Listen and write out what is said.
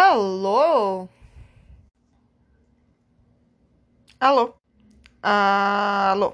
Alô? Alô? Alô?